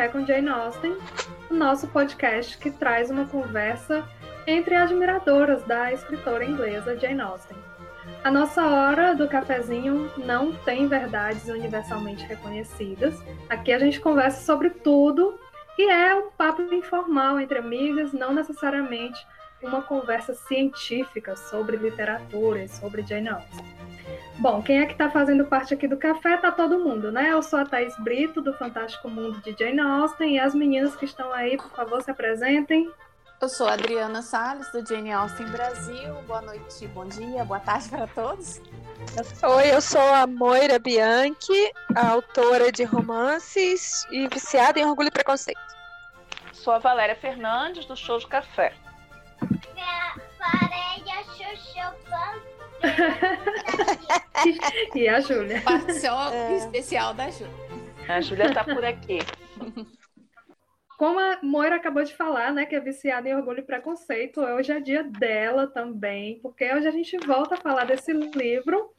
Café com Jane Austen, o nosso podcast que traz uma conversa entre admiradoras da escritora inglesa Jane Austen. A nossa hora do cafezinho não tem verdades universalmente reconhecidas. Aqui a gente conversa sobre tudo e é um papo informal entre amigas, não necessariamente uma conversa científica sobre literatura e sobre Jane Austen. Bom, quem é que está fazendo parte aqui do café? Tá todo mundo, né? Eu sou a Thaís Brito, do Fantástico Mundo de Jane Austen, e as meninas que estão aí, por favor, se apresentem. Eu sou a Adriana Salles, do Jane Austen Brasil. Boa noite, bom dia, boa tarde para todos. Oi, eu sou a Moira Bianchi, autora de romances e viciada em Orgulho e Preconceito. Sou a Valéria Fernandes, do Show de Café. Valéria Chuchu e a Júlia. Participação é. especial da Júlia. A Júlia está por aqui. Como a Moira acabou de falar, né, que é viciada em orgulho e preconceito, hoje é dia dela também, porque hoje a gente volta a falar desse livro,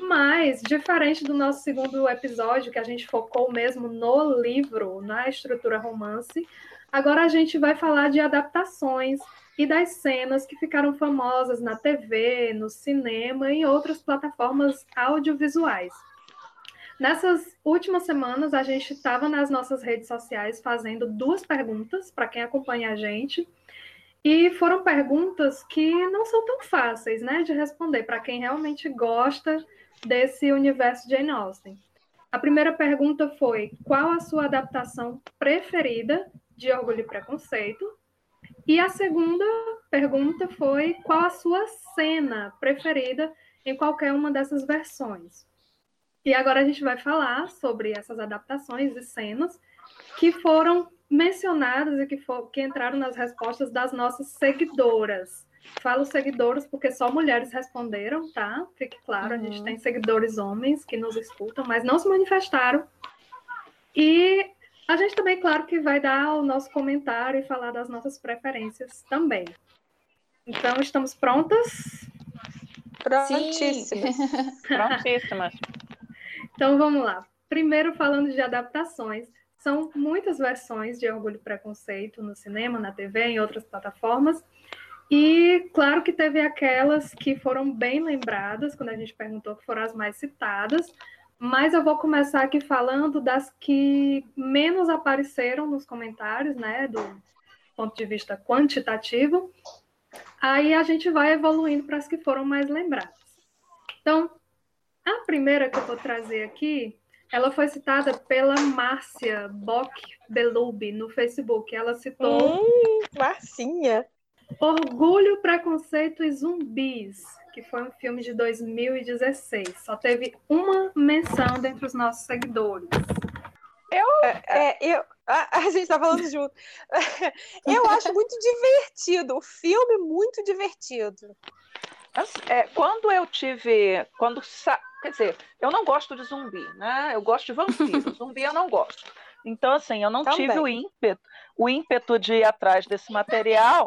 mas diferente do nosso segundo episódio, que a gente focou mesmo no livro, na estrutura romance, agora a gente vai falar de adaptações e das cenas que ficaram famosas na TV, no cinema e em outras plataformas audiovisuais. Nessas últimas semanas, a gente estava nas nossas redes sociais fazendo duas perguntas para quem acompanha a gente. E foram perguntas que não são tão fáceis né, de responder para quem realmente gosta desse universo de Jane Austen. A primeira pergunta foi: qual a sua adaptação preferida de Orgulho e Preconceito? E a segunda pergunta foi qual a sua cena preferida em qualquer uma dessas versões. E agora a gente vai falar sobre essas adaptações e cenas que foram mencionadas e que, for, que entraram nas respostas das nossas seguidoras. Falo seguidores porque só mulheres responderam, tá? Fique claro, uhum. a gente uhum. tem seguidores homens que nos escutam, mas não se manifestaram. E a gente também, claro, que vai dar o nosso comentário e falar das nossas preferências também. Então, estamos prontas? Prontíssimas. Prontíssimas. Então, vamos lá. Primeiro, falando de adaptações, são muitas versões de Orgulho e Preconceito no cinema, na TV, em outras plataformas. E claro que teve aquelas que foram bem lembradas, quando a gente perguntou que foram as mais citadas, mas eu vou começar aqui falando das que menos apareceram nos comentários, né, do ponto de vista quantitativo. Aí a gente vai evoluindo para as que foram mais lembradas. Então, a primeira que eu vou trazer aqui, ela foi citada pela Márcia Bock Belube no Facebook. Ela citou. Hum, Marcinha! Orgulho, Preconceito e Zumbis que foi um filme de 2016. Só teve uma menção dentre os nossos seguidores. Eu, é, é, eu, a, a gente está falando junto. Eu acho muito divertido, o filme muito divertido. É, quando eu tive, quando quer dizer, eu não gosto de zumbi, né? Eu gosto de vampiro. zumbi eu não gosto. Então assim, eu não Também. tive o ímpeto, o ímpeto de ir atrás desse material,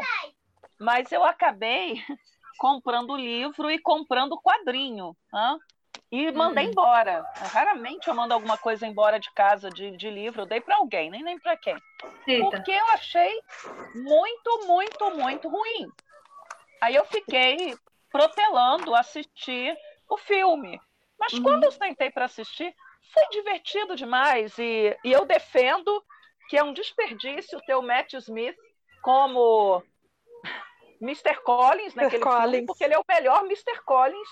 mas eu acabei comprando livro e comprando quadrinho. Hein? E mandei hum. embora. Raramente eu mando alguma coisa embora de casa de, de livro, eu dei para alguém, nem nem para quem. Eita. Porque eu achei muito, muito, muito ruim. Aí eu fiquei protelando assistir o filme. Mas uhum. quando eu sentei para assistir, foi divertido demais. E, e eu defendo que é um desperdício ter o Matt Smith como Mr. Collins naquele Collins. filme, porque ele é o melhor Mr. Collins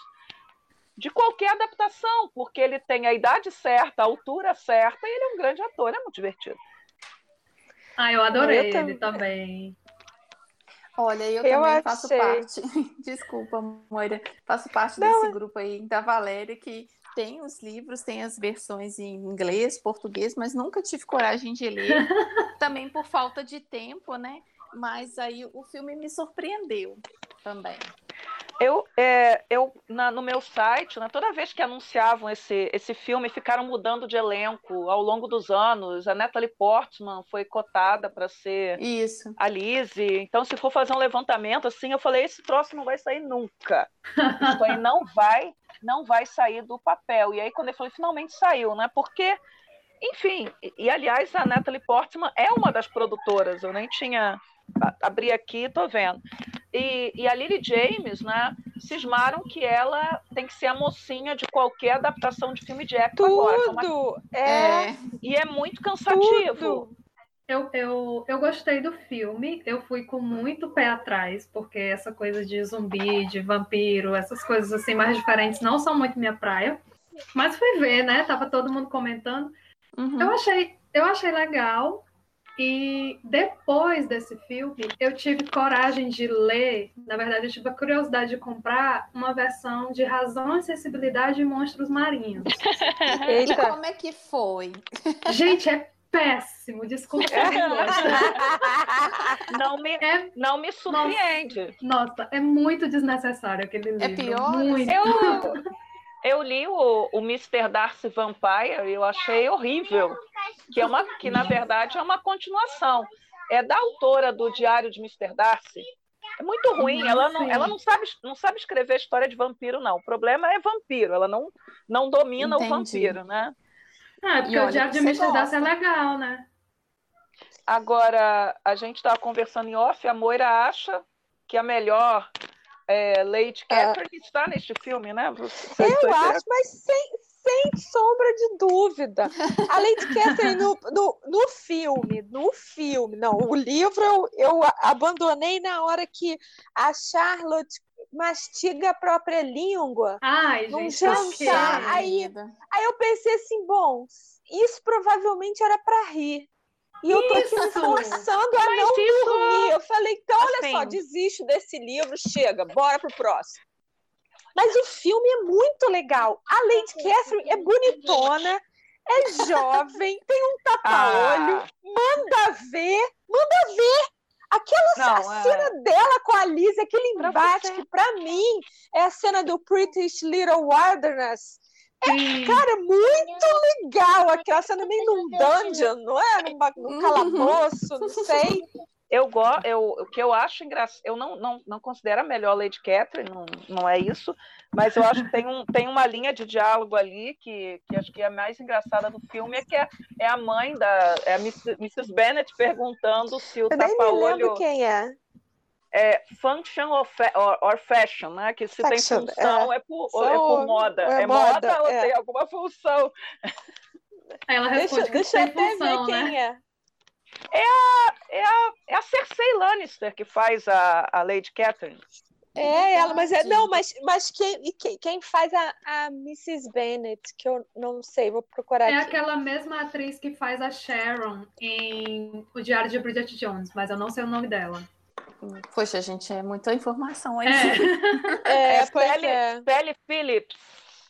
de qualquer adaptação, porque ele tem a idade certa, a altura certa, e ele é um grande ator, é muito divertido. Ah, eu adorei eu ele também. Olha, eu, eu também achei... faço parte. Desculpa, Moira. Faço parte Não. desse é grupo aí da Valéria que tem os livros, tem as versões em inglês, português, mas nunca tive coragem de ler. também por falta de tempo, né? Mas aí o filme me surpreendeu também. Eu, é, eu na, no meu site, né, toda vez que anunciavam esse, esse filme, ficaram mudando de elenco ao longo dos anos. A Natalie Portman foi cotada para ser Isso. a Lizzie. Então, se for fazer um levantamento, assim, eu falei, esse troço não vai sair nunca. Isso aí não vai, não vai sair do papel. E aí, quando eu falei, finalmente saiu, né? Porque, enfim, e, e aliás, a Natalie Portman é uma das produtoras, eu nem tinha abri aqui, tô vendo. E, e, a Lily James, né, cismaram que ela tem que ser a mocinha de qualquer adaptação de filme de época Tudo! agora. É. é. E é muito cansativo. Tudo. Eu, eu, eu gostei do filme, eu fui com muito pé atrás, porque essa coisa de zumbi, de vampiro, essas coisas assim mais diferentes não são muito minha praia. Mas fui ver, né? Tava todo mundo comentando. Uhum. Eu achei, eu achei legal. E depois desse filme, eu tive coragem de ler, na verdade, eu tive a curiosidade de comprar uma versão de Razão e Sensibilidade e Monstros Marinhos. E como é que foi? Gente, é péssimo, desculpa. não me, é, não me surpreende. Nossa, nossa, é muito desnecessário aquele livro. É pior? Muito. Eu, eu li o, o Mr. Darcy Vampire e eu achei horrível. Que, é uma, que, na verdade, é uma continuação. É da autora do Diário de Mr. Darcy. É muito ruim. Ela não, ela não, sabe, não sabe escrever história de vampiro, não. O problema é vampiro. Ela não, não domina Entendi. o vampiro, né? Ah, é porque E o Diário de Mr. Darcy é legal, né? Agora, a gente estava conversando em off, a Moira acha que a melhor é, Lady Catherine está neste filme, né? Você- Eu acho, mas sem, sem sombra de dúvida. A Lady Catherine no, no, no filme, no filme, não, o livro eu, eu abandonei na hora que a Charlotte mastiga a própria língua. Ai, Num gente, jantar. Aí-. Aí eu pensei assim, bom, isso provavelmente era para rir. E eu tô aqui me forçando a Mas não isso- dormir. Eu falei, então, olha Assim. só, desisto desse livro, chega, bora pro próximo. Mas o filme é muito legal. A Lady Catherine é bonitona, é jovem, tem um tapa-olho, Ah, manda ver, manda ver. Aquela Não, a é- cena dela com a Liz, aquele Pra embate você. que pra mim é a cena do British Little Wilderness. Sim. Cara, é muito legal aquela cena meio num dungeon, não é? Num, num Uhum. calabouço, não sei. eu gosto, eu, o que eu acho engraçado, eu não, não, não considero a melhor Lady Catherine, não, não é isso, mas eu acho que tem, um, tem uma linha de diálogo ali que, que acho que é a mais engraçada do filme, é que é, é a mãe da é a Mrs. Bennett perguntando se o Eu nem me tapa-olho lembro quem é. É function or, fa- or- or fashion, né? Que se Fashion, tem função é, por, ou é por moda. é É, moda, moda, ou é. tem alguma função. Aí ela Deixa, responde que deixa eu tem função, ver né? quem é. É a, é a Cersei Lannister que faz a, a Lady Catherine. É ela, mas é. Não, mas, mas quem, e quem, quem faz a, a Mrs. Bennett, que eu não sei, vou procurar É aqui. aquela mesma atriz que faz a Sharon em O Diário de Bridget Jones, mas eu não sei o nome dela. Poxa, gente, é muita informação aí. É, É, É Sally, é. Sally Phillips.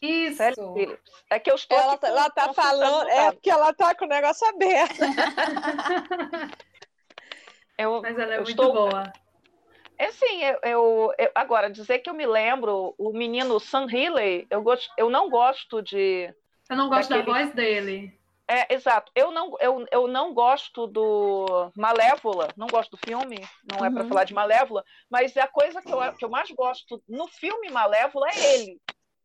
isso. Sally Phillips. É que eu estou Ela, aqui tá- com- ela tá falando, é porque ela tá com o negócio aberto. Eu, Mas ela é muito estou- boa. É assim, eu, eu- eu- agora, dizer que eu me lembro, o menino Sam Healey, eu, gosto, eu não gosto de. Eu não gosto Daquele- da voz dele. É, exato. Eu não, eu, eu não gosto do Malévola, não gosto do filme, não é para Uhum. falar de Malévola, mas a coisa que eu, que eu mais gosto no filme Malévola é ele,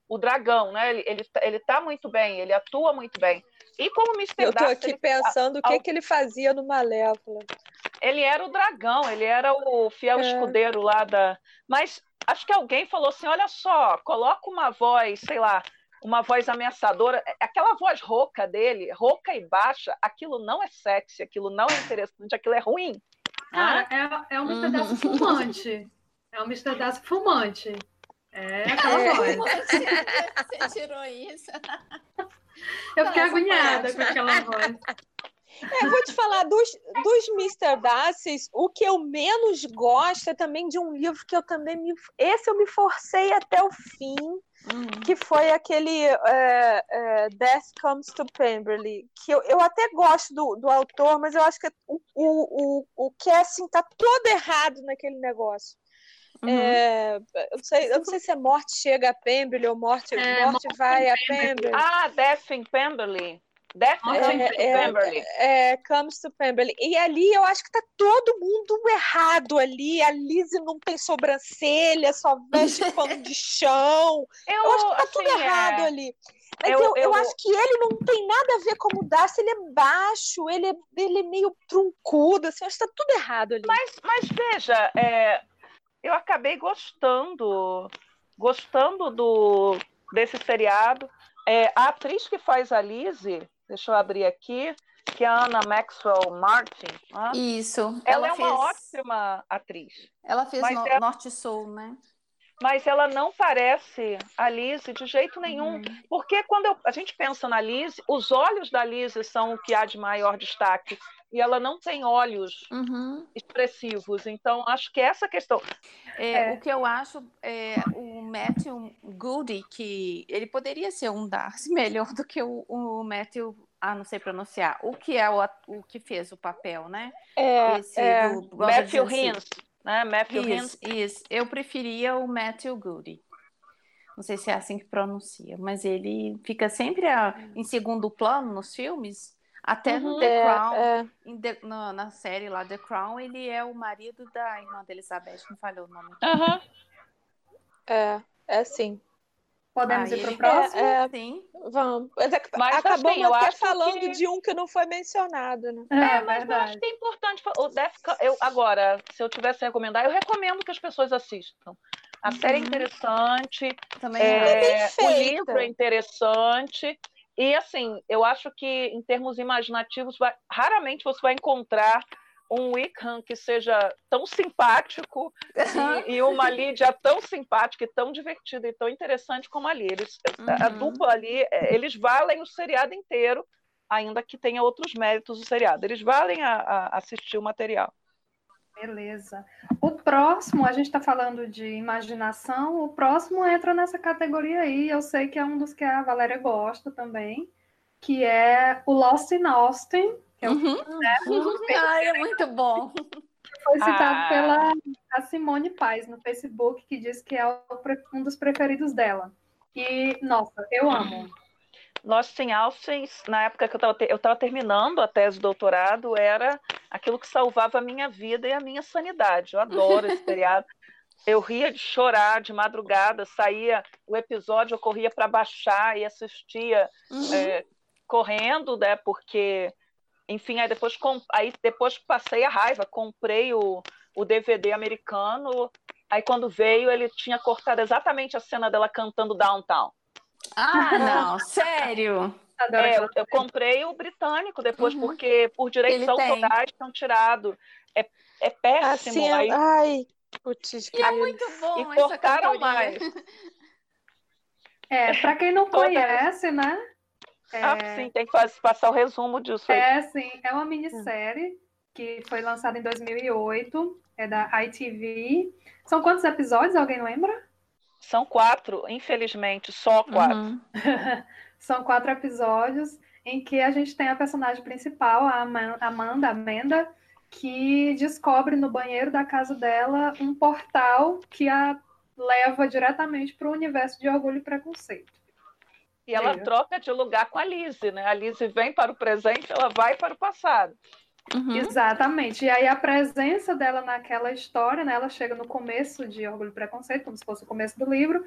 o dragão, né? Ele, ele, tá- ele tá muito bem, ele atua muito bem. E como Mr. Eu tô aqui ele- pensando o que, que ele fazia no Malévola. ele era o dragão, ele era o fiel É. escudeiro lá da. Mas acho que alguém falou assim: olha só, coloca uma voz, sei lá, uma voz ameaçadora. Aquela voz rouca dele, rouca e baixa, aquilo não é sexy, aquilo não é interessante, aquilo é ruim. Cara, é, é um Mr. Uhum. Fumante. É um Mr. Darcy fumante. É aquela É. voz. Você tirou isso. Eu fiquei foi agoniada com aquela voz. É, vou te falar dos, dos Mr. Darcy's, o que eu menos gosto é também de um livro que eu também me. Esse eu me forcei até o fim, Hum. que foi aquele é, é, Death Comes to Pemberley, que eu, eu até gosto do, do autor, mas eu acho que o, o, o, o casting tá todo errado naquele negócio. Uhum. É, eu, não sei, eu não sei se é morte chega a Pemberley ou morte, é, morte vai a Pemberley. Ah, Death in Pemberley. Death é, é, Pemberley. É, Comes to Pemberley. E ali eu acho que tá todo mundo errado ali. A Lizzie não tem sobrancelha, só veste pano de chão. Eu, eu, acho que tá assim, tudo errado é... ali. Mas eu, eu, eu, acho que ele não tem nada a ver com o Darcy, ele é baixo, ele é, ele é meio truncudo, assim, acho que tá tudo errado ali. Mas, mas veja, é, eu acabei gostando, gostando do, desse seriado. É, a atriz que faz a Lizzie, deixa eu abrir aqui, que é a Anna Maxwell Martin. Né? Isso. Ela, ela é fez... uma ótima atriz. Ela fez no, ela... Norte Sul, né? mas ela não parece a Lizzie de jeito nenhum. Uhum. Porque quando eu, a gente pensa na Lizzie, os olhos da Lizzie são o que há de maior destaque. E ela não tem olhos uhum. expressivos. Então, acho que essa questão. É, é. O que eu acho é o Matthew Goody, que ele poderia ser um Darcy melhor do que o, o Matthew ah, não sei pronunciar, o que é o, o que fez o papel, né? É, Esse é. Do, Matthew Hins né? Matthew isso, Isso, eu preferia o Matthew Goody. Não sei se é assim que pronuncia, mas ele fica sempre a, em segundo plano nos filmes. Até uhum, no The é, Crown, é. The, no, na série lá The Crown, ele é o marido da irmã da Elizabeth, não falhou o nome. Uhum. É, é sim. Podemos ir para o próximo? É, é, sim. Vamos. Mas, Mas acabamos assim, até falando que... de um que não foi mencionado, né? É, é mas verdade. eu acho que é importante. O Death, eu, agora, se eu tivesse a recomendar, eu recomendo que as pessoas assistam. A uhum. série é interessante. Também é, é o livro é interessante. E assim, eu acho que em termos imaginativos, vai, raramente você vai encontrar um Wickham que seja tão simpático e, e, uma Lídia tão simpática e tão divertida e tão interessante como ali. Eles, uhum. A dupla ali, é, eles valem o seriado inteiro, ainda que tenha outros méritos do seriado. Eles valem a, a assistir o material. Beleza. O próximo, a gente está falando de imaginação, o próximo entra nessa categoria aí. Eu sei que é um dos que a Valéria gosta também, que é o Lost in Austin, que é uhum. né, Ai, é muito bom. Foi citado ah. pela a Simone Paz no Facebook, que diz que é um dos preferidos dela. E, nossa, eu amo. Lost in Austin, na época que eu estava terminando a tese de doutorado, era aquilo que salvava a minha vida e a minha sanidade. Eu adoro esse seriado. Eu ria de chorar de madrugada, saía o episódio, eu corria para baixar e assistia uhum. é, correndo, né? Porque enfim, aí depois, aí depois passei a raiva, comprei o, o DVD americano, aí quando veio ele tinha cortado exatamente a cena dela cantando Downtown. Ah, não, sério? É, eu, eu, comprei o britânico depois, uhum. porque por direitos autorais estão tirados. É, é péssimo. Assim, aí... Ai, putz, e é muito bom. E cortaram mais. É, para quem não conhece, né? É... Ah, sim, tem que fazer, passar o resumo disso. Aí. É, sim, é uma minissérie que foi lançada em 2008, é da ITV. São quantos episódios? Alguém lembra? São quatro, infelizmente, só quatro. Uhum. São quatro episódios em que a gente tem a personagem principal, a Amanda, Amanda, que descobre no banheiro da casa dela um portal que a leva diretamente para o universo de orgulho e preconceito. E ela é. troca de lugar com a Lise, né? A Lise vem para o presente, ela vai para o passado. Uhum. Exatamente. E aí a presença dela naquela história, né? Ela chega no começo de Orgulho e Preconceito, como se fosse o começo do livro.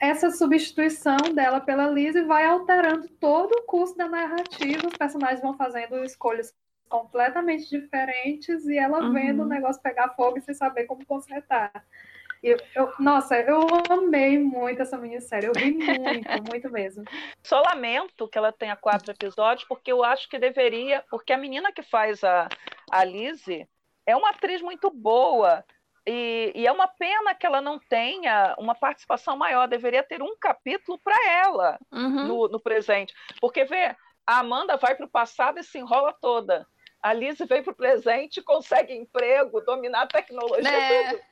Essa substituição dela pela Lise vai alterando todo o curso da narrativa. Os personagens vão fazendo escolhas completamente diferentes e ela uhum. vendo o negócio pegar fogo e sem saber como consertar. Eu, eu, nossa, eu amei muito essa minissérie. Eu ri muito, muito mesmo. Só lamento que ela tenha quatro episódios, porque eu acho que deveria. Porque a menina que faz a, a Lizzie é uma atriz muito boa. E, e, é uma pena que ela não tenha uma participação maior. Deveria ter um capítulo para ela uhum. no, no presente. Porque, vê, a Amanda vai para o passado e se enrola toda. A Lizzie vem para o presente, consegue emprego, dominar a tecnologia, é. tudo.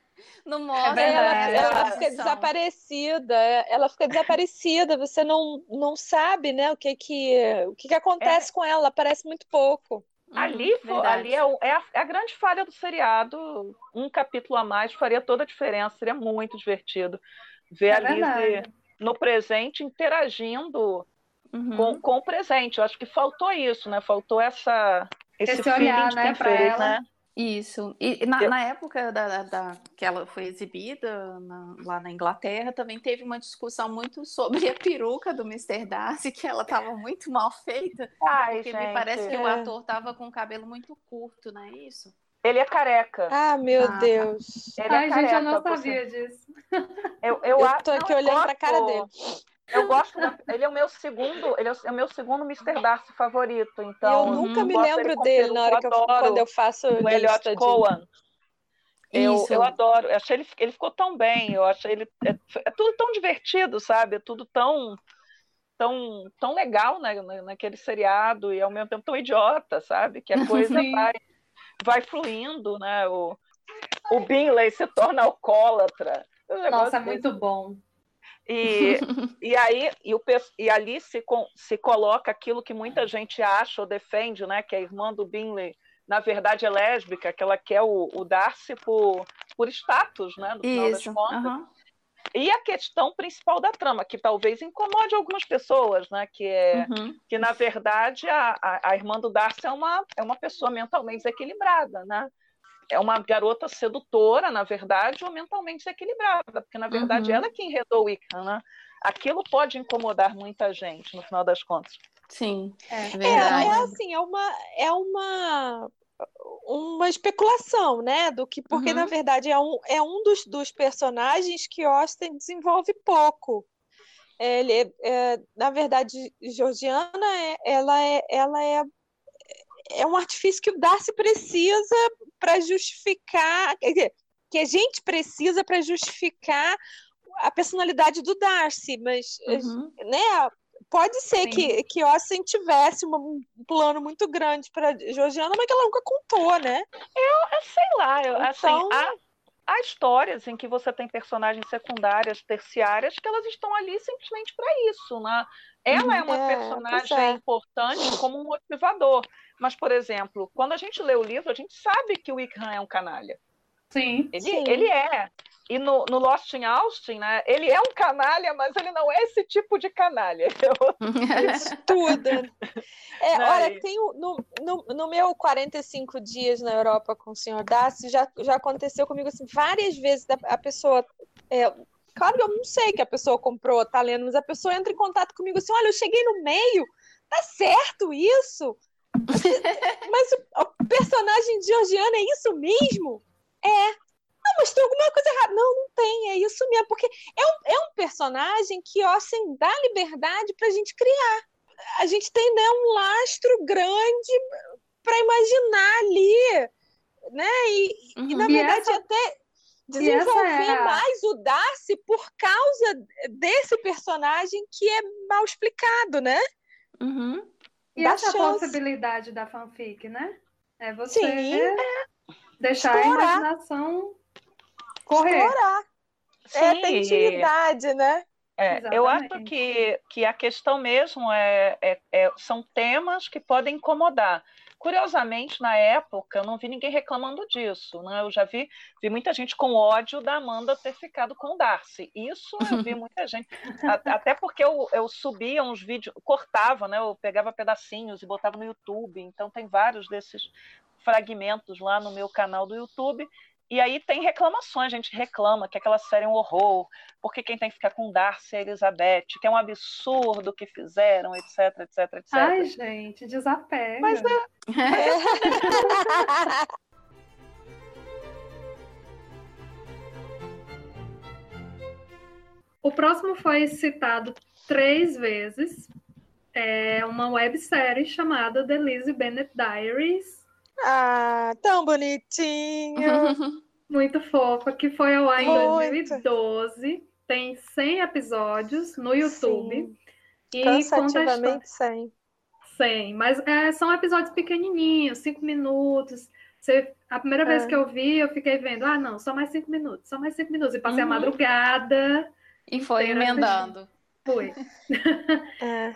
Não mostra. É ela, ela, fica desaparecida. Ela fica desaparecida. Você não, não sabe, né, o que que o que, que acontece é. com ela. Ela aparece muito pouco. ali, ali é, o, é, a, é, a, grande falha do seriado. Um capítulo a mais faria toda a diferença, seria muito divertido ver é a Lizzie no presente interagindo uhum. com, com o presente. Eu acho que faltou isso, né? Faltou essa, esse, esse olhar, né, para ela. Né? Isso. E na, eu... na época da, da, que ela foi exibida na, lá na Inglaterra, também teve uma discussão muito sobre a peruca do Mr. Darcy, que ela estava muito mal feita. Ai, porque gente, me parece que é... o ator estava com o cabelo muito curto, não é isso? Ele é careca. Ah, meu ah, tá. Deus. Ele é Ai, é gente, eu não sabia você... disso. Eu, eu, eu tô aqui olhando para a cara dele. Eu gosto, ele é o meu segundo, ele é o meu segundo Mr. Darcy favorito, então. Eu nunca me lembro dele na hora que eu, quando eu faço o Elliot Cohen. Eu, eu adoro, eu achei ele, ele ficou tão bem, eu achei ele é, é, tudo tão divertido, sabe? É tudo tão tão tão legal né, naquele seriado e ao mesmo tempo tão idiota, sabe? Que a coisa vai vai fluindo, né? O o Binley se torna alcoólatra. Nossa, é muito bom. E, e aí e, o, e ali se, se coloca aquilo que muita gente acha ou defende, né? Que a irmã do Binley, na verdade, é lésbica, que ela quer o, o Darcy por, por status, né? No final Isso. das contas. Uhum. E a questão principal da trama, que talvez incomode algumas pessoas, né? Que é uhum. que, na verdade, a, a, a, irmã do Darcy é uma, é uma pessoa mentalmente desequilibrada, né? É uma garota sedutora, na verdade, ou mentalmente desequilibrada, porque na verdade uhum. ela é quem enredou o Wiccan, né? Aquilo pode incomodar muita gente, no final das contas. Sim, é, é verdade. É, é assim, é uma, é uma uma especulação, né? Do que, porque uhum. na verdade é um, é um dos, dos personagens que Austin desenvolve pouco. Ele, é, é, na verdade, Georgiana, é, ela é, ela é é um artifício que o Darcy precisa para justificar, que a gente precisa para justificar a personalidade do Darcy, mas uhum. né, pode ser Sim. que, que Austin tivesse uma, um plano muito grande para Georgiana, mas que ela nunca contou, né? Eu, eu sei lá, eu, assim, então... assim, há, há histórias em que você tem personagens secundárias, terciárias, que elas estão ali simplesmente para isso, né? Ela é uma é, personagem é. importante como um motivador. Mas, por exemplo, quando a gente lê o livro, a gente sabe que o Wickham é um canalha. Sim. Ele, sim. ele é. E no, no, Lost in Austin, né? Ele é um canalha, mas ele não é esse tipo de canalha. Tudo. É, olha, tem no, no, no, meu 45 dias na Europa com o senhor Darcy, já, já aconteceu comigo assim, várias vezes a pessoa. É, claro que eu não sei que a pessoa comprou, tá lendo, mas a pessoa entra em contato comigo assim: olha, eu cheguei no meio, tá certo isso? Mas o, personagem de Georgiana é isso mesmo? É. Não, mas tem alguma coisa errada. Não, não tem, é isso mesmo. Porque é um, é um personagem que, ó, assim, dá liberdade pra gente criar. A gente tem né, um lastro grande para imaginar ali, né? E, uhum. e na verdade, essa... até desenvolver é... mais o Darcy por causa desse personagem que é mal explicado, né? Uhum. E essa chance. possibilidade da fanfic, né? É você Sim, deixar Explorar. a imaginação correr. Explorar. Sim. É, tem intimidade, né? É, eu acho que, que a questão mesmo é, é, é, são temas que podem incomodar. Curiosamente, na época, eu não vi ninguém reclamando disso. Né? Eu já vi, vi muita gente com ódio da Amanda ter ficado com o Darcy. Isso eu vi muita gente. Até porque eu, eu subia uns vídeos, cortava, né? eu pegava pedacinhos e botava no YouTube. Então, tem vários desses fragmentos lá no meu canal do YouTube. E aí tem reclamações, a gente reclama que aquela série é um horror, porque quem tem que ficar com Darcy é Elizabeth, que é um absurdo o que fizeram, etc, etc, etc. Ai, gente, desapega. Mas é... o próximo foi citado três vezes. É uma websérie chamada The Lizzie Bennett Diaries, ah, tão bonitinho. Muito fofa, que foi ao ar em 2012. Tem 100 episódios no YouTube. Sim. E Cansativamente 100. 100, mas é, são episódios pequenininhos, 5 minutos. Você, a primeira é. vez que eu vi, eu fiquei vendo, ah, não, só mais 5 minutos, só mais 5 minutos. E passei uhum. a madrugada. E foi emendando. Foi. É.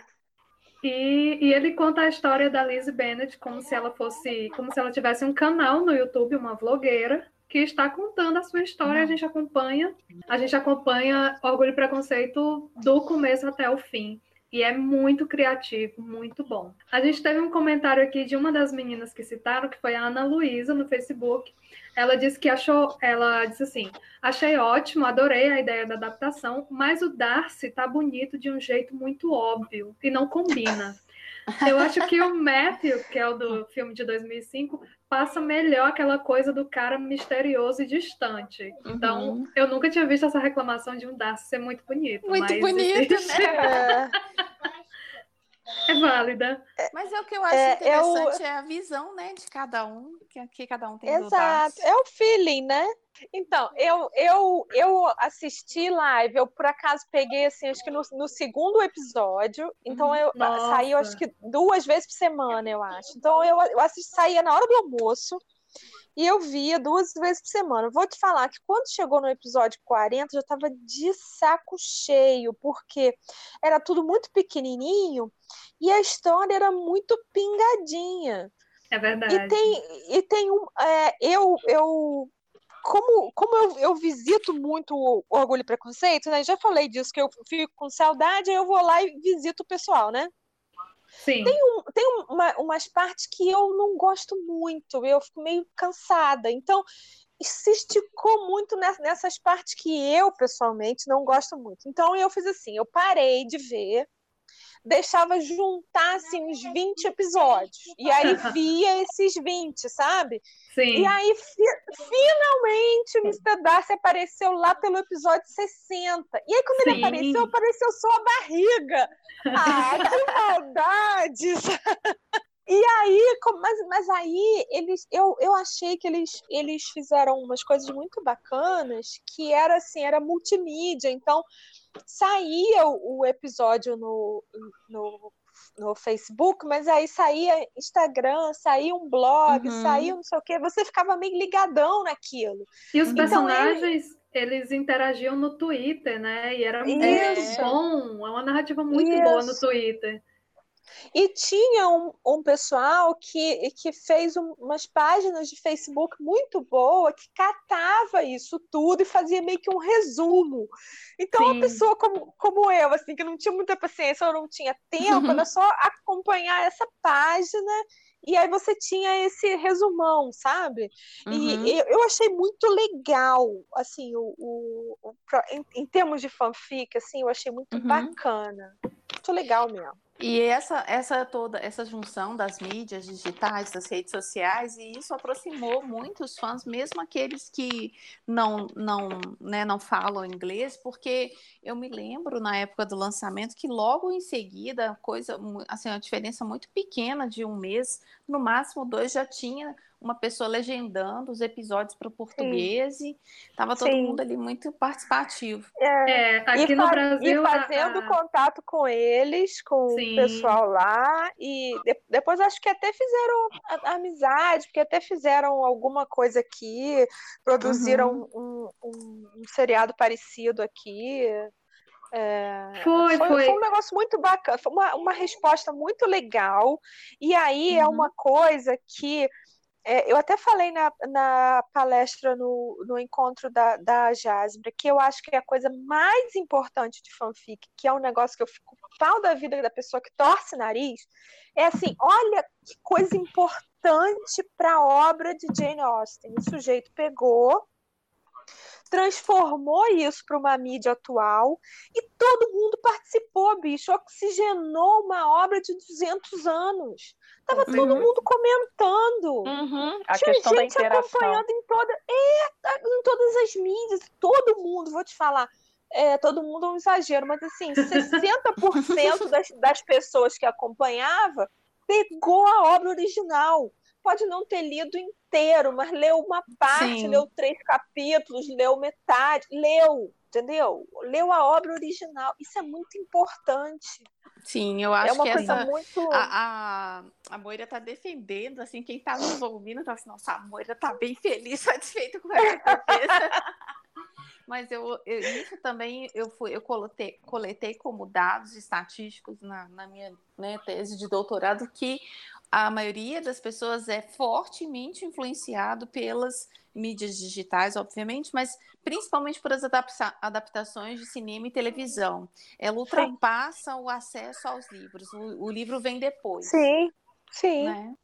E, e, ele conta a história da Lizzie Bennett como se ela fosse, como se ela tivesse um canal no YouTube, uma vlogueira, que está contando a sua história. A gente acompanha, a gente acompanha Orgulho e Preconceito do começo até o fim. E é muito criativo, muito bom. A gente teve um comentário aqui de uma das meninas que citaram, que foi a Ana Luísa, no Facebook. Ela disse que achou, ela disse assim: achei ótimo, adorei a ideia da adaptação, mas o Darcy tá bonito de um jeito muito óbvio e não combina. Eu acho que o Matthew, que é o do filme de 2005, passa melhor aquela coisa do cara misterioso e distante. Então, uhum. eu nunca tinha visto essa reclamação de um Darcy ser muito bonito. Muito bonito, existe... né? É válida. Mas é o que eu acho é, interessante eu... é a visão, né, de cada um, que, que cada um tem Exato, é o feeling, né? Então, eu, eu, eu assisti live, eu por acaso peguei, assim, acho que no, no segundo episódio, então eu Nossa. saí, acho que duas vezes por semana, eu acho. Então, eu, eu assisti, saía na hora do almoço, e eu via duas vezes por semana. Vou te falar que quando chegou no episódio 40, eu já estava de saco cheio, porque era tudo muito pequenininho e a história era muito pingadinha. É verdade. E tem, e tem um. É, eu, eu como, como eu, eu, visito muito o Orgulho e Preconceito, né? Já falei disso, que eu fico com saudade, aí eu vou lá e visito o pessoal, né? Sim. Tem, um, tem uma, umas partes que eu não gosto muito, eu fico meio cansada. Então, se esticou muito nessas partes que eu, pessoalmente, não gosto muito. Então, eu fiz assim: eu parei de ver deixava juntar assim, uns 20 episódios. E aí via esses 20, sabe? Sim. E aí, fi finalmente, o Mr. Darcy apareceu lá pelo episódio 60. E aí, quando Sim. ele apareceu, apareceu só a barriga. Ah, que maldade! E aí, mas, mas aí eles, eu, eu achei que eles, eles fizeram umas coisas muito bacanas, que era assim, era multimídia. Então, saía o, o episódio no, no, no, Facebook, mas aí saía Instagram, saía um blog, uhum. saía não sei o quê, você ficava meio ligadão naquilo. E os então, personagens, ele... eles interagiam no Twitter, né? E era muito Isso. bom, é uma narrativa muito Isso. boa no Twitter. E tinha um, um pessoal que, que fez um, umas páginas de Facebook muito boa que catava isso tudo e fazia meio que um resumo. Então, Sim. uma pessoa como, como eu, assim, que não tinha muita paciência ou não tinha tempo, era só acompanhar essa página e aí você tinha esse resumão, sabe? Uhum. E, eu achei muito legal, assim, o, o, o em, em, termos de fanfic, assim, eu achei muito uhum. bacana. Muito legal mesmo. E essa, essa toda essa junção das mídias digitais, das redes sociais, e isso aproximou muitos fãs, mesmo aqueles que não não, né, não falam inglês, porque eu me lembro na época do lançamento que logo em seguida, coisa assim, uma diferença muito pequena de um mês, no máximo dois já tinha uma pessoa legendando os episódios para o português Sim. e estava todo Sim. mundo ali muito participativo. É, é aqui no Brasil. E fazendo a... contato com eles, com Sim. o pessoal lá, e de, depois acho que até fizeram amizade, porque até fizeram alguma coisa aqui, produziram uhum. um, um, um seriado parecido aqui. É, foi, foi, foi, foi. um negócio muito bacana, foi uma, uma resposta muito legal. E aí uhum. é uma coisa que é, eu até falei na, na palestra no, no encontro da, da Jasmine que eu acho que é a coisa mais importante de fanfic, que é um negócio que eu fico pau da vida da pessoa que torce nariz, é assim: olha que coisa importante para a obra de Jane Austen. O sujeito pegou, transformou isso para uma mídia atual e todo mundo participou, bicho. Oxigenou uma obra de 200 anos. Tava uhum. todo mundo comentando. Uhum. A Tinha questão gente da acompanhando em, toda, é, em todas as mídias. Todo mundo, vou te falar. É, todo mundo é um exagero, mas assim, 60% das, das pessoas que acompanhava pegou a obra original. Pode não ter lido inteiro, mas leu uma parte, Sim. leu três capítulos, leu metade, leu, entendeu? Leu a obra original. Isso é muito importante. Sim, eu acho é que essa, muito... a, a, a Moira está defendendo, assim, quem está nos ouvindo está assim, nossa, a Moira está bem feliz, satisfeita com essa cabeça. Mas eu, eu, isso também eu fui, eu coletei, coletei como dados estatísticos na, na minha né, tese de doutorado que a maioria das pessoas é fortemente influenciado pelas mídias digitais, obviamente, mas principalmente por as adapta adaptações de cinema e televisão. Ela ultrapassa sim. o acesso aos livros. O, o, livro vem depois. Sim, sim. Né?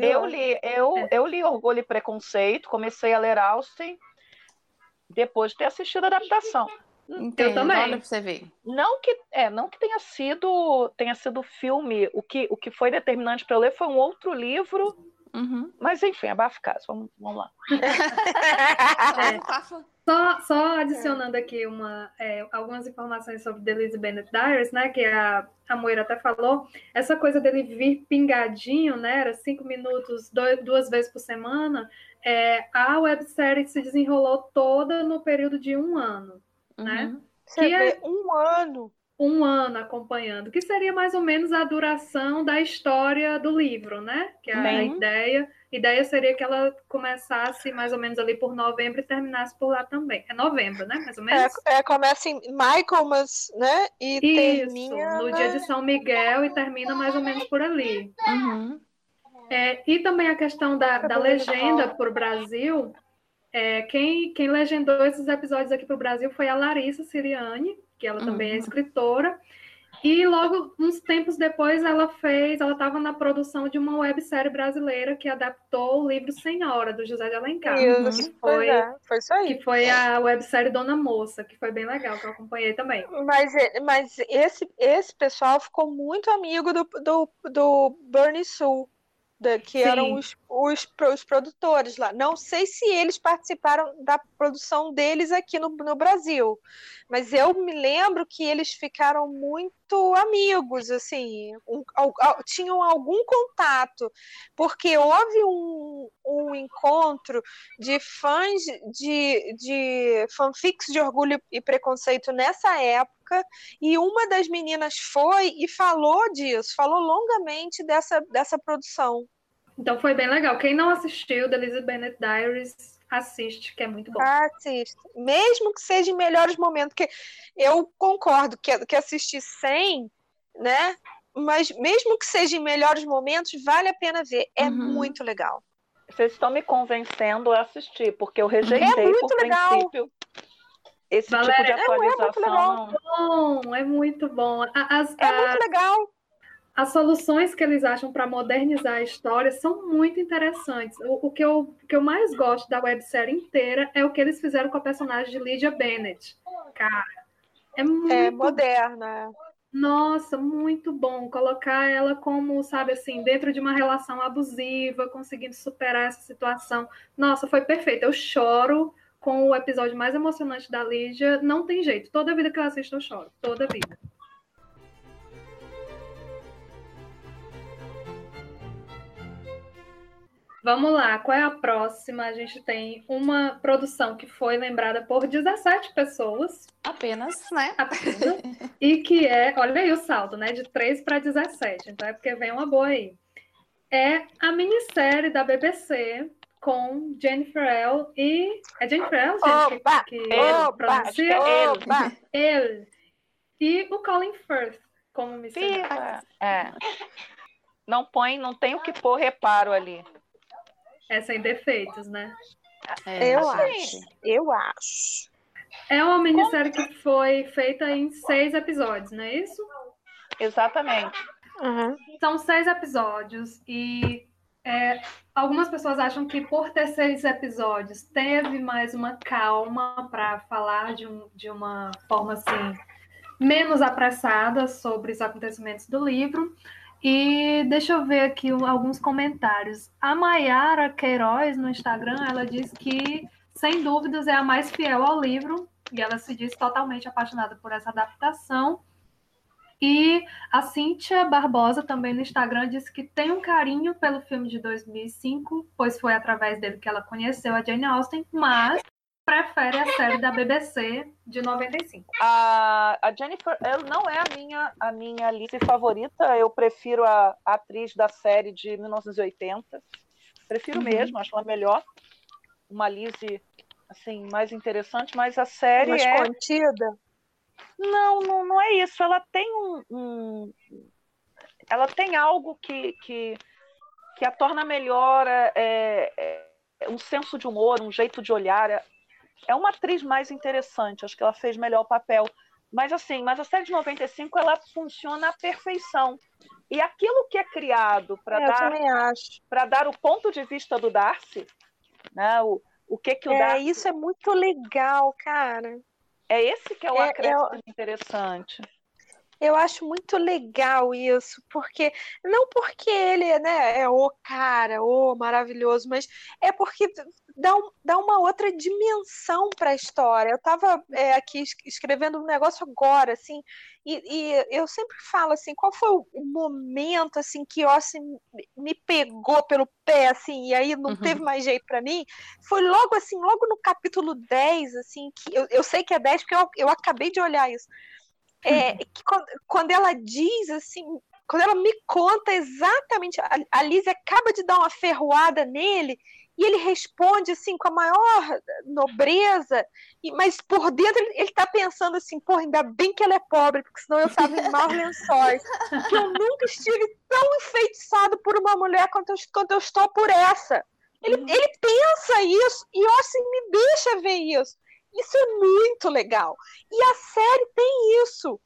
Eu li, eu, é. eu li Orgulho e Preconceito, comecei a ler Austen depois de ter assistido a adaptação. Entendo, eu também. Olha pra você ver. Não que, é, não que tenha sido tenha sido filme. O que, o que foi determinante para eu ler foi um outro livro. Uhum. Mas enfim, abafa caso. Vamos, vamos lá. é, só, só adicionando aqui uma, é, algumas informações sobre The Lizzie Bennett Diaries, né? Que a, a Moira até falou. Essa coisa dele vir pingadinho, né? Era cinco minutos, dois, duas vezes por semana. É, a websérie se desenrolou toda no período de um ano né? Uhum. Você que é um ano. Um ano acompanhando, que seria mais ou menos a duração da história do livro, né? Que é a ideia. A ideia seria que ela começasse mais ou menos ali por novembro e terminasse por lá também. É novembro, né? Mais ou menos? É, é começa em Michaelmas, né? E Isso, termina. No dia de São Miguel e termina mais ou menos por ali. Uhum. É, e também a questão da, da legenda para o Brasil, é, quem, quem legendou esses episódios aqui para o Brasil foi a Larissa Siriani, que ela também é uhum. escritora. E logo, uns tempos depois, ela fez, ela estava na produção de uma websérie brasileira que adaptou o livro Senhora, do José de Alencar. Isso, que foi, é, foi isso aí. Que foi a websérie Dona Moça, que foi bem legal, que eu acompanhei também. Mas, mas esse, esse pessoal ficou muito amigo do, do, do Bernie Sul que Sim. eram os, os, os, produtores lá. Não sei se eles participaram da produção deles aqui no, no Brasil, mas eu me lembro que eles ficaram muito amigos, assim, um, tinham algum contato, porque houve um, um encontro de fãs de, de fanfics de orgulho e preconceito nessa época, e uma das meninas foi e falou disso, falou longamente dessa, dessa produção. Então foi bem legal. Quem não assistiu The Bennett Diaries, assiste, que é muito bom. Assiste. Mesmo que seja em melhores momentos, que eu concordo que, que assistir sem, né? Mas mesmo que seja em melhores momentos, vale a pena ver. É uhum. muito legal. Vocês estão me convencendo a assistir, porque eu rejeitei é muito por legal. princípio esse Valéria, tipo de atualização. É muito bom, é muito bom. As, é muito legal as soluções que eles acham para modernizar a história são muito interessantes. O, o, que eu, o, que eu, mais gosto da websérie inteira é o que eles fizeram com a personagem de Lydia Bennett. Cara, é muito. É moderna. Nossa, muito bom colocar ela como, sabe, assim, dentro de uma relação abusiva, conseguindo superar essa situação. Nossa, foi perfeito. Eu choro com o episódio mais emocionante da Lídia. Não tem jeito. Toda vida que eu assisto, eu choro. Toda vida. Vamos lá, qual é a próxima? A gente tem uma produção que foi lembrada por 17 pessoas. Apenas, né? Apenas. e que é, olha aí o saldo, né? De 3 para 17. Então é porque vem uma boa aí. É a minissérie da BBC com Jennifer L. e. É Jennifer L, gente? Opa, que, que opa, pronuncia? Opa. Ele. E o Colin Firth como missionário. É. Não põe, não tem o que pôr reparo ali. É sem defeitos, né? É, eu acho. Eu acho. É uma minissérie que foi feita em seis episódios, não é isso? Exatamente. Uhum. São seis episódios e é, algumas pessoas acham que por ter seis episódios teve mais uma calma para falar de, um, de uma forma assim menos apressada sobre os acontecimentos do livro. E deixa eu ver aqui alguns comentários. A Mayara Queiroz no Instagram, ela diz que, sem dúvidas, é a mais fiel ao livro, e ela se diz totalmente apaixonada por essa adaptação. E a Cíntia Barbosa, também no Instagram, disse que tem um carinho pelo filme de 2005, pois foi através dele que ela conheceu a Jane Austen, mas prefere a série da BBC de 95. A, a Jennifer ela não é a minha, a minha Lizzie favorita. Eu prefiro a, a atriz da série de 1980. Prefiro uhum. mesmo, acho ela melhor. Uma Lizzie assim, mais interessante, mas a série mais é contida. Não, não, não é isso. Ela tem um, um... ela tem algo que, que, que a torna melhor, é, é, é um senso de humor, um jeito de olhar. É, uma atriz mais interessante. Acho que ela fez melhor o papel. Mas assim, mas a série de 95 ela funciona à perfeição. E aquilo que é criado para é, dar para dar o ponto de vista do Darcy, né? O, o que que o é, Darcy... isso é muito legal, cara. É esse que é o é, acréscimo é, interessante. Eu acho muito legal isso, porque não porque ele né, é o cara, o maravilhoso, mas é porque dá, um, dá uma outra dimensão para a história. Eu estava é, aqui escrevendo um negócio agora, assim, e, e, eu sempre falo assim, qual foi o momento assim que Ossi me pegou pelo pé, assim, e aí não uhum. teve mais jeito para mim? Foi logo assim, logo no capítulo 10, assim, que eu, eu sei que é 10 porque eu, eu acabei de olhar isso é, que quando, quando ela diz assim, quando ela me conta exatamente, a, a Liz acaba de dar uma ferroada nele e ele responde assim com a maior nobreza, e, mas por dentro ele, está pensando assim, pô, ainda bem que ela é pobre, porque senão eu estava em maus lençóis. que eu nunca estive tão enfeitiçado por uma mulher quanto eu, quanto eu estou por essa. Ele, uhum. ele pensa isso e eu assim me deixa ver isso. Isso é muito legal. E a série tem isso.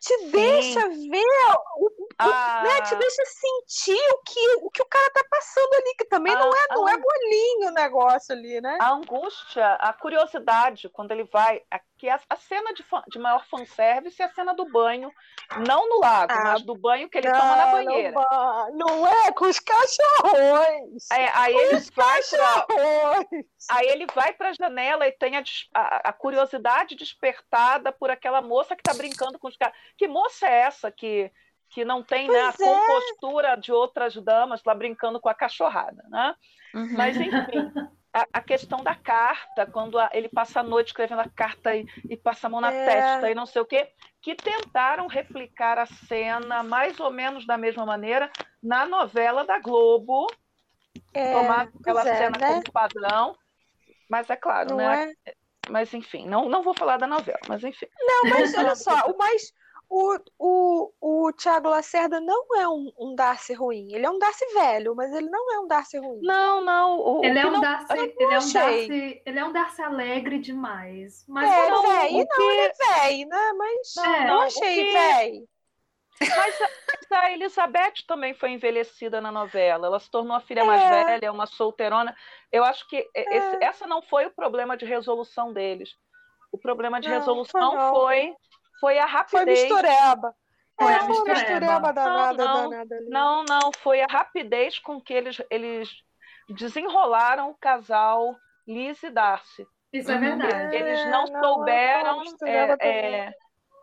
Te Sim. deixa ver, o, ah. né? Te deixa sentir o que, o que o cara tá passando ali, que também não, é, não é bolinho o negócio ali, né? A angústia, a curiosidade, quando ele vai. Aqui a, a cena de, de maior fanservice é a cena do banho, não no lago, ah, mas do banho que ele não, toma na banheira. Não, é com os cachorrões. É, aí ele vai pra, Aí ele vai para a janela e tem a, a, a, curiosidade despertada por aquela moça que está brincando com os caras. Que moça é essa que, que não tem né, a é. compostura de outras damas lá brincando com a cachorrada, né? Uhum. Mas, enfim, a, a, questão da carta, quando a, ele passa a noite escrevendo a carta e, e passa a mão na é. testa e não sei o quê, que tentaram replicar a cena mais ou menos da mesma maneira na novela da Globo, é, tomar aquela é, cena né? como padrão, mas é claro, não né? É? Mas enfim, não, não vou falar da novela, mas enfim. Não, mas olha só, o mais. O, o, o Tiago Lacerda não é um, um Darcy ruim. Ele é um Darcy velho, mas ele não é um Darcy ruim. Não, não. O, ele, o é um não, Darcy, ele, é um Darcy, ele é um Darcy alegre demais. Mas é, não, véi, não, que... ele é velho, né? Mas não, é, não achei que... velho. Mas a Elizabeth também foi envelhecida na novela. Ela se tornou a filha é. mais velha, uma solteirona. Eu acho que é. esse, essa não foi o problema de resolução deles. O problema de não, resolução foi, foi a rapidez. Foi mistureba. Foi é, a mistureba. mistureba danada, não, não, danada não, não, foi a rapidez com que eles, eles desenrolaram o casal Liz e Darcy. Isso é verdade. Eles não, não souberam. É, é,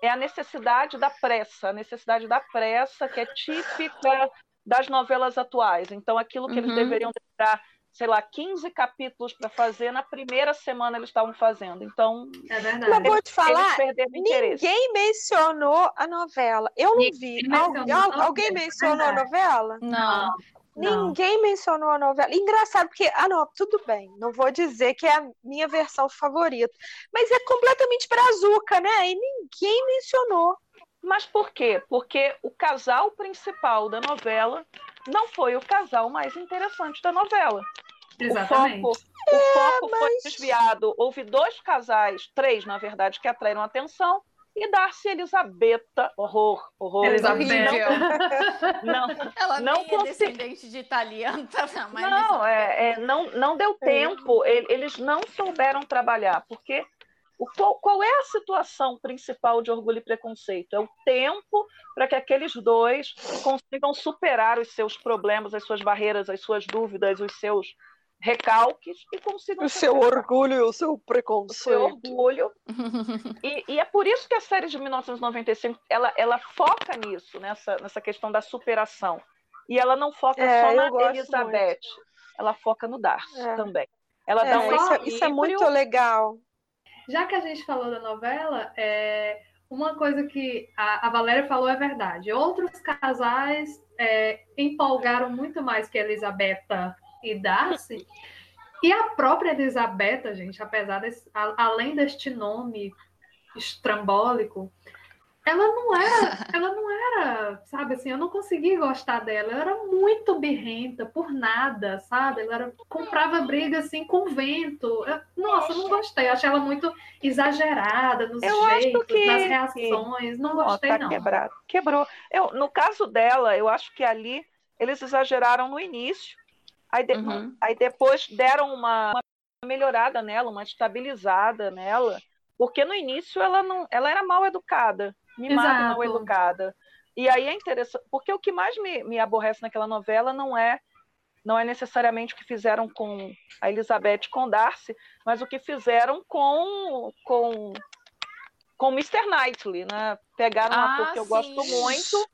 é a necessidade da pressa, a necessidade da pressa que é típica das novelas atuais. Então, aquilo que uhum. eles deveriam demorar, sei lá, 15 capítulos para fazer, na primeira semana eles estavam fazendo. Então, é verdade. Mas vou te falar, ninguém mencionou a novela. Eu não vi. Al alguém mencionou a novela? Não. Ninguém mencionou a novela. Engraçado, porque, ah, não, tudo bem, não vou dizer que é a minha versão favorita, mas é completamente brazuca, né? E ninguém mencionou. Mas por quê? Porque o casal principal da novela não foi o casal mais interessante da novela. Exatamente. O foco, é, o foco mas... foi desviado. Houve dois casais, três, na verdade, que atraíram atenção, e Darcy Elisabetta, horror, horror. Elisabetta. Não, não, Ela não nem é descendente de italiano, tá? Mas não, é, é, não, não deu é. tempo, eles não souberam trabalhar, porque o, qual, qual é a situação principal de orgulho e preconceito? É o tempo para que aqueles dois consigam superar os seus problemas, as suas barreiras, as suas dúvidas, os seus recalques e consigam. O seu orgulho e o seu preconceito. O seu orgulho. e, e, é por isso que a série de 1995 ela, ela foca nisso, nessa, nessa questão da superação. E ela não foca é, só na Elizabeth, muito. ela foca no Darcy é. também. Ela é, dá um isso, isso, é muito legal. Já que a gente falou da novela, é, uma coisa que a, a Valéria falou é verdade. Outros casais é, empolgaram muito mais que a Elisabetta e Darcy. E a própria Elisabetta, gente, apesar desse, a, além deste nome estrambólico, ela não era, ela não era, sabe assim, eu não consegui gostar dela. Ela era muito birrenta por nada, sabe? Ela era, comprava briga assim com vento. Eu, nossa, eu não gostei. Eu achei ela muito exagerada nos eu jeitos, que... nas reações. Não gostei, oh, tá não. Quebrado. Quebrou. Eu, no caso dela, eu acho que ali eles exageraram no início. Aí, de... uhum. aí depois deram uma, uma melhorada nela, uma estabilizada nela, porque no início ela não, ela era mal educada mimada, Exato. mal educada. E aí é interessante, porque o que mais me, me aborrece naquela novela não é não é necessariamente o que fizeram com a Elizabeth com Darcy, mas o que fizeram com com com Mr. Knightley, né? Pegaram ah, um ator que eu gosto muito,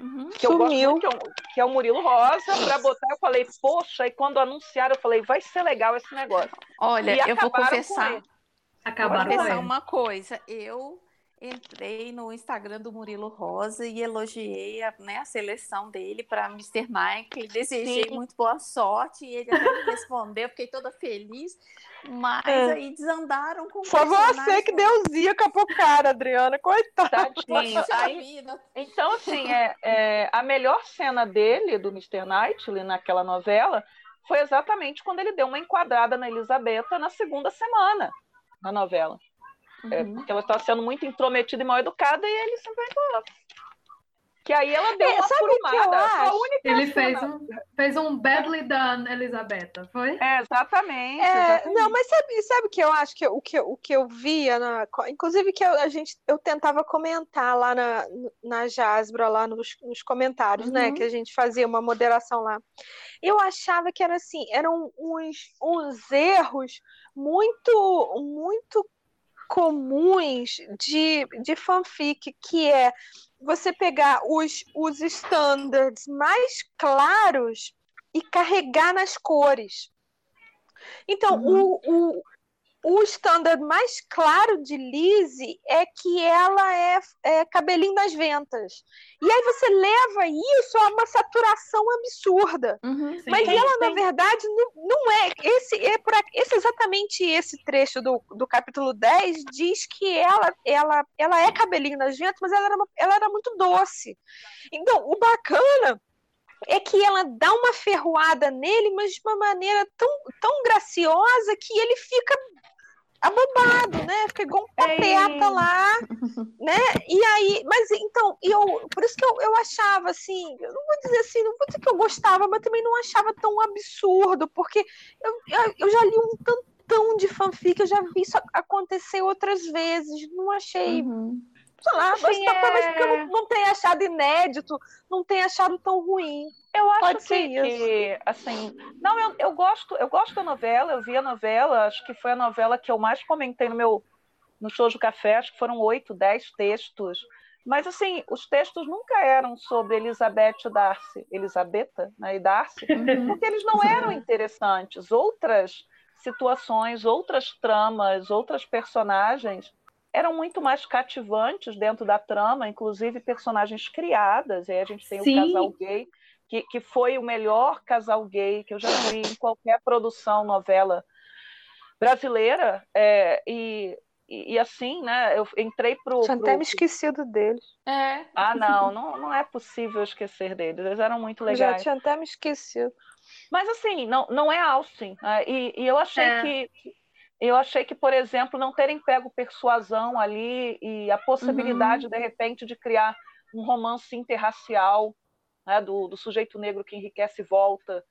uhum. que eu gosto muito, que é, o, que é o Murilo Rosa, para botar, eu falei, poxa, e quando anunciaram, eu falei, vai ser legal esse negócio. Olha, eu vou confessar. Acabaram vou confessar uma coisa, eu entrei no Instagram do Murilo Rosa e elogiei a, né, a seleção dele para Mr. Nike. Desejei Sim. muito boa sorte e ele até me respondeu, fiquei toda feliz. Mas é. aí desandaram com Foi você que deu zica pro cara, Adriana, coitada. Aí, então, assim, é, é, a melhor cena dele, do Mr. Knightley, naquela novela, foi exatamente quando ele deu uma enquadrada na Elisabetta na segunda semana da novela. É, uhum. porque ela estava sendo muito intrometida e mal educada, e ele simplesmente. Que aí ela deu é, uma furumada. Ele fez um, fez um badly done, Elisabetta, foi? É, exatamente, é, exatamente. Não, mas sabe, sabe que eu acho que o que, o que eu via, na, inclusive que eu, a gente, eu tentava comentar lá na, na Jasbra, lá nos, nos comentários, né, uhum. né? Que a gente fazia uma moderação lá. Eu achava que era assim, eram uns, uns erros muito, muito comuns de, de fanfic, que é você pegar os, os standards mais claros e carregar nas cores. Então, uhum. o, o, o standard mais claro de Lizzie é que ela é, é, cabelinho das ventas. E aí você leva isso a uma saturação absurda. Uhum, Mas ela, sim. na verdade, não, não é. Esse é por, esse, exatamente esse trecho do, do capítulo 10 diz que ela, ela, ela é cabelinho das ventas, mas ela era, uma, ela era muito doce. Então, o bacana é que ela dá uma ferroada nele, mas de uma maneira tão, tão graciosa que ele fica abobado, né? Fica igual um pateta lá, né? E aí, mas então, eu, por isso que eu, eu achava assim, eu não vou dizer assim, não vou dizer que eu gostava, mas também não achava tão absurdo, porque eu, eu, eu já li um tantão de fanfic, eu já vi isso acontecer outras vezes, não achei. Uhum. Sei lá, Sim, mas talvez é... porque eu não, não tenha achado inédito, não tenha achado tão ruim. Eu acho Pode que, que, assim, não, eu, eu gosto, eu gosto da novela, eu vi a novela, acho que foi a novela que eu mais comentei no meu no show do café, acho que foram oito, dez textos. Mas assim, os textos nunca eram sobre Elizabeth e Darcy, Elisabetta né, e Darcy, uhum. porque eles não eram interessantes. Outras situações, outras tramas, outras personagens eram muito mais cativantes dentro da trama, inclusive personagens criadas. E aí a gente tem Sim. o casal gay que, que foi o melhor casal gay que eu já vi em qualquer produção, novela brasileira. É, e, e, e, assim, né, eu entrei pro. Tinha pro... até me esquecido deles. É. Ah, não, não, não é possível esquecer deles. Eles eram muito legais. Já tinha até me esquecido. Mas assim, não, não é Austin. Né? E, e eu achei é. que. Eu achei que, por exemplo, não terem pego persuasão ali e a possibilidade, uhum. de repente, de criar um romance interracial né, do, do, sujeito negro que enriquece e volta.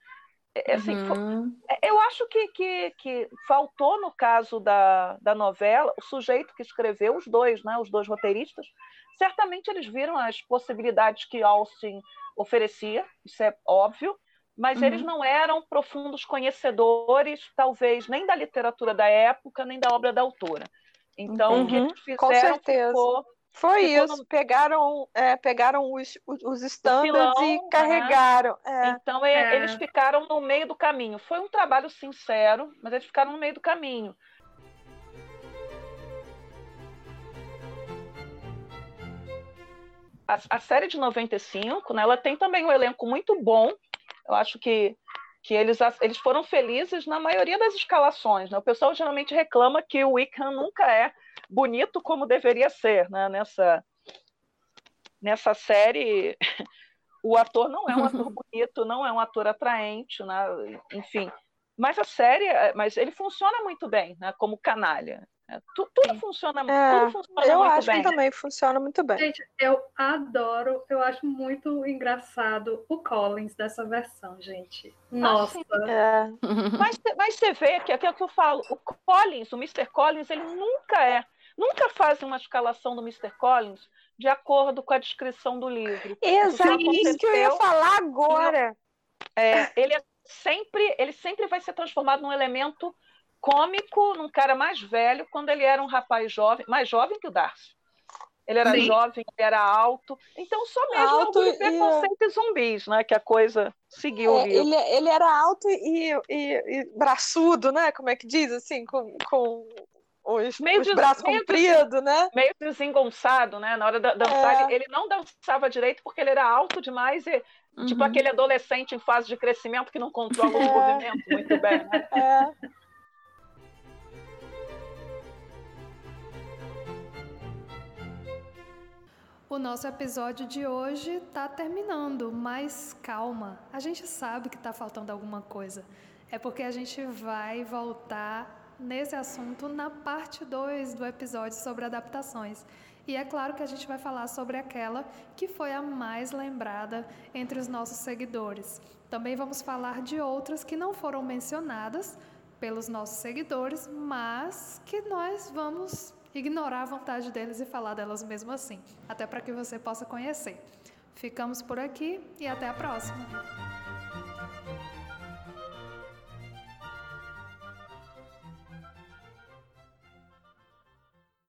É, é assim, uhum. É, eu acho que, que, que, faltou no caso da, da novela, o sujeito que escreveu, os dois, né, os dois roteiristas, certamente eles viram as possibilidades que Austin oferecia, isso é óbvio, mas uhum. eles não eram profundos conhecedores, talvez, nem da literatura da época, nem da obra da autora. Então, uhum. o que eles fizeram ficou foi isso, pegaram, é, pegaram os, os standards e né? carregaram. Né? É. Então é. eles ficaram no meio do caminho. Foi um trabalho sincero, mas eles ficaram no meio do caminho. A, a série de 95, né, ela tem também um elenco muito bom. Eu acho que que eles, eles foram felizes na maioria das escalações. Né? O pessoal geralmente reclama que o Wickham nunca é bonito como deveria ser. Né? Nessa, nessa série, o ator não é um ator bonito, não é um ator atraente, né? enfim. Mas a série, mas ele funciona muito bem, né? Como canalha. É, tudo, tudo funciona, é, tudo funciona eu muito acho bem. que também funciona muito bem. Gente, eu adoro, eu acho muito engraçado o Collins dessa versão, gente. Nossa. é. mas, mas você vê que aquilo que eu falo, o Collins, o Mr. Collins, ele nunca é, nunca faz uma escalação do Mr. Collins de acordo com a descrição do livro. Exato, isso que eu ia falar agora. É, ele é sempre, ele sempre vai ser transformado num elemento cômico num cara mais velho quando ele era um rapaz jovem, mais jovem que o Darcy. Ele era Sim. jovem, ele era alto. Então, só mesmo alto e... preconceito e zumbis, né? Que a coisa seguiu. É, ele, ele era alto e, e, e, braçudo, né? Como é que diz? Assim, com, com os, meio os braços compridos, né? Meio desengonçado, né? Na hora de dançar, é. ele, não dançava direito porque ele era alto demais e uhum. tipo aquele adolescente em fase de crescimento que não controla é. o movimento muito bem, né? É. O nosso episódio de hoje está terminando, mas calma, a gente sabe que está faltando alguma coisa. É porque a gente vai voltar nesse assunto na parte 2 do episódio sobre adaptações. E é claro que a gente vai falar sobre aquela que foi a mais lembrada entre os nossos seguidores. Também vamos falar de outras que não foram mencionadas pelos nossos seguidores, mas que nós vamos ignorar a vontade deles e falar delas mesmo assim, até para que você possa conhecer. Ficamos por aqui e até a próxima!